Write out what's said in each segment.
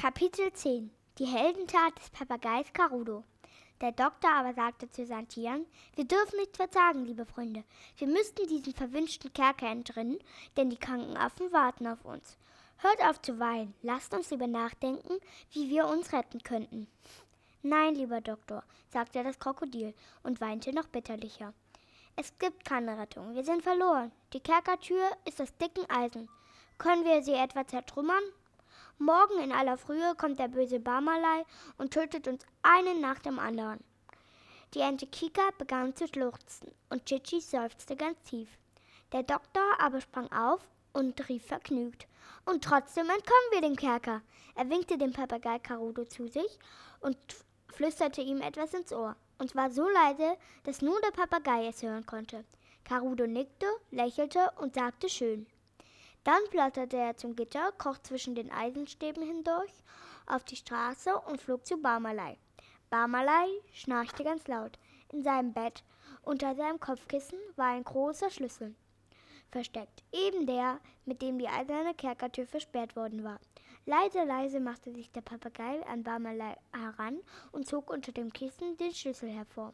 Kapitel 10 Die Heldentat des Papageis Carudo Der Doktor aber sagte zu Tieren, wir dürfen nicht verzagen, liebe Freunde. Wir müssten diesen verwünschten Kerker entrinnen, denn die kranken Affen warten auf uns. Hört auf zu weinen, lasst uns lieber nachdenken, wie wir uns retten könnten. Nein, lieber Doktor, sagte das Krokodil und weinte noch bitterlicher. Es gibt keine Rettung, wir sind verloren. Die Kerkertür ist aus dicken Eisen. Können wir sie etwa zertrümmern? Morgen in aller Frühe kommt der böse Barmalei und tötet uns einen nach dem anderen. Die Ente Kika begann zu schluchzen und Chichi seufzte ganz tief. Der Doktor aber sprang auf und rief vergnügt. Und trotzdem entkommen wir dem Kerker. Er winkte dem Papagei Carudo zu sich und flüsterte ihm etwas ins Ohr. Und zwar so leise, dass nur der Papagei es hören konnte. Carudo nickte, lächelte und sagte schön. Dann platterte er zum Gitter, kroch zwischen den Eisenstäben hindurch auf die Straße und flog zu Barmalei. Barmalei schnarchte ganz laut. In seinem Bett, unter seinem Kopfkissen, war ein großer Schlüssel versteckt, eben der, mit dem die eiserne Kerkertür versperrt worden war. Leise, leise machte sich der Papagei an Barmalei heran und zog unter dem Kissen den Schlüssel hervor.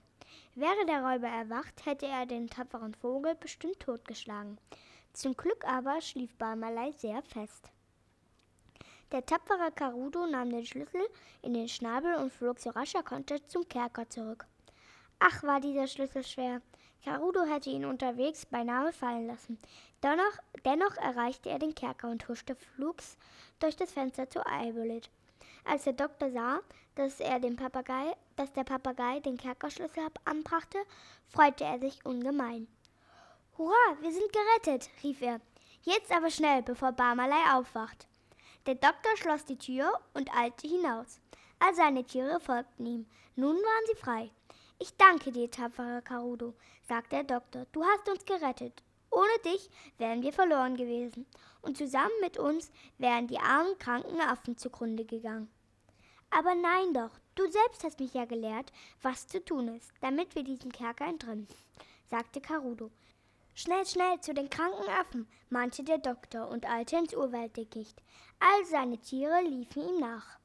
Wäre der Räuber erwacht, hätte er den tapferen Vogel bestimmt totgeschlagen. Zum Glück aber schlief Barmalei sehr fest. Der tapfere Carudo nahm den Schlüssel in den Schnabel und flog so rasch er konnte zum Kerker zurück. Ach, war dieser Schlüssel schwer. Carudo hätte ihn unterwegs beinahe fallen lassen. Dennoch, dennoch erreichte er den Kerker und huschte flugs durch das Fenster zu Eibolit. Als der Doktor sah, dass, er den Papagei, dass der Papagei den Kerkerschlüssel anbrachte, freute er sich ungemein. Hurra, wir sind gerettet, rief er. Jetzt aber schnell, bevor Barmalei aufwacht. Der Doktor schloss die Tür und eilte hinaus. All seine Tiere folgten ihm. Nun waren sie frei. Ich danke dir, tapferer Carudo, sagte der Doktor. Du hast uns gerettet. Ohne dich wären wir verloren gewesen. Und zusammen mit uns wären die armen, kranken Affen zugrunde gegangen. Aber nein doch, du selbst hast mich ja gelehrt, was zu tun ist, damit wir diesen Kerker entrinnen, sagte Carudo. Schnell, schnell zu den kranken Affen, mahnte der Doktor und eilte ins Urwalddickicht. All seine Tiere liefen ihm nach.